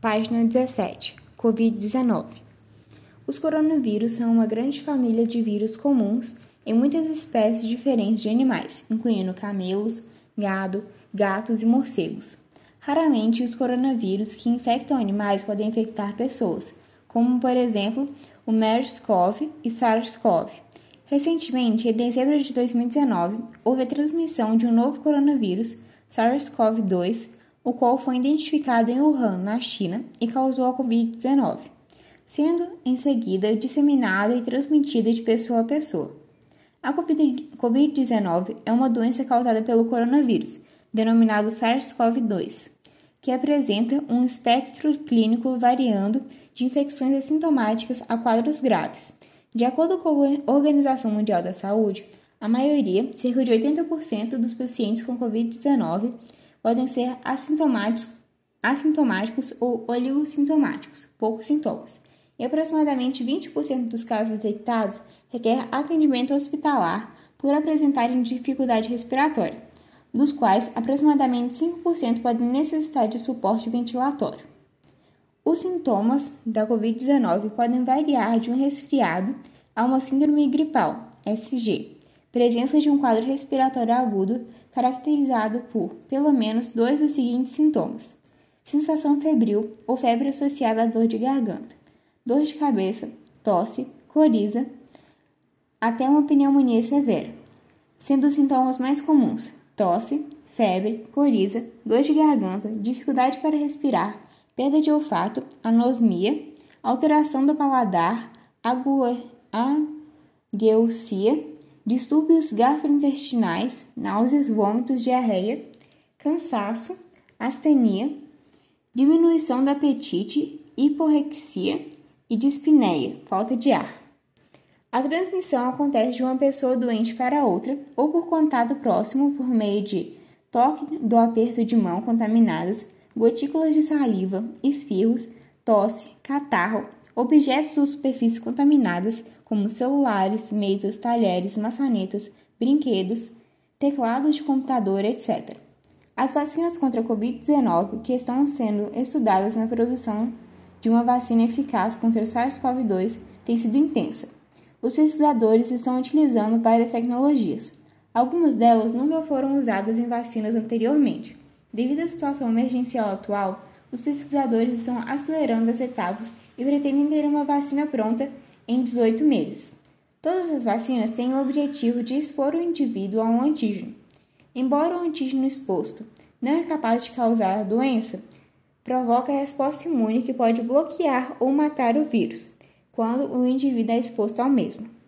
Página 17. Covid-19. Os coronavírus são uma grande família de vírus comuns em muitas espécies diferentes de animais, incluindo camelos, gado, gatos e morcegos. Raramente, os coronavírus que infectam animais podem infectar pessoas, como, por exemplo, o MERS-CoV e SARS-CoV. Recentemente, em dezembro de 2019, houve a transmissão de um novo coronavírus, SARS-CoV-2, o qual foi identificado em Wuhan, na China, e causou a Covid-19, sendo em seguida disseminada e transmitida de pessoa a pessoa. A Covid-19 é uma doença causada pelo coronavírus, denominado SARS-CoV-2, que apresenta um espectro clínico variando de infecções assintomáticas a quadros graves. De acordo com a Organização Mundial da Saúde, a maioria, cerca de 80% dos pacientes com Covid-19 podem ser assintomáticos, assintomáticos ou oligossintomáticos, poucos sintomas, e aproximadamente 20% dos casos detectados requer atendimento hospitalar por apresentarem dificuldade respiratória, dos quais aproximadamente 5% podem necessitar de suporte ventilatório. Os sintomas da Covid-19 podem variar de um resfriado a uma síndrome gripal, SG, presença de um quadro respiratório agudo caracterizado por pelo menos dois dos seguintes sintomas: sensação febril ou febre associada à dor de garganta, dor de cabeça, tosse, coriza, até uma pneumonia severa, sendo os sintomas mais comuns tosse, febre, coriza, dor de garganta, dificuldade para respirar, perda de olfato, anosmia, alteração do paladar, agueusia, distúrbios gastrointestinais, náuseas, vômitos, diarreia, cansaço, astenia, diminuição do apetite, hiporrexia e dispneia, falta de ar. A transmissão acontece de uma pessoa doente para outra ou por contato próximo por meio de toque do aperto de mão contaminadas, gotículas de saliva, espirros, tosse, catarro, objetos ou superfícies contaminadas, como celulares, mesas, talheres, maçanetas, brinquedos, teclados de computador, etc. As vacinas contra a Covid-19 que estão sendo estudadas na produção de uma vacina eficaz contra o SARS-CoV-2 têm sido intensa. Os pesquisadores estão utilizando várias tecnologias. Algumas delas nunca foram usadas em vacinas anteriormente. Devido à situação emergencial atual, os pesquisadores estão acelerando as etapas e pretendem ter uma vacina pronta em 18 meses. Todas as vacinas têm o objetivo de expor o indivíduo a um antígeno. Embora o antígeno exposto não é capaz de causar a doença, provoca a resposta imune que pode bloquear ou matar o vírus, quando o indivíduo é exposto ao mesmo.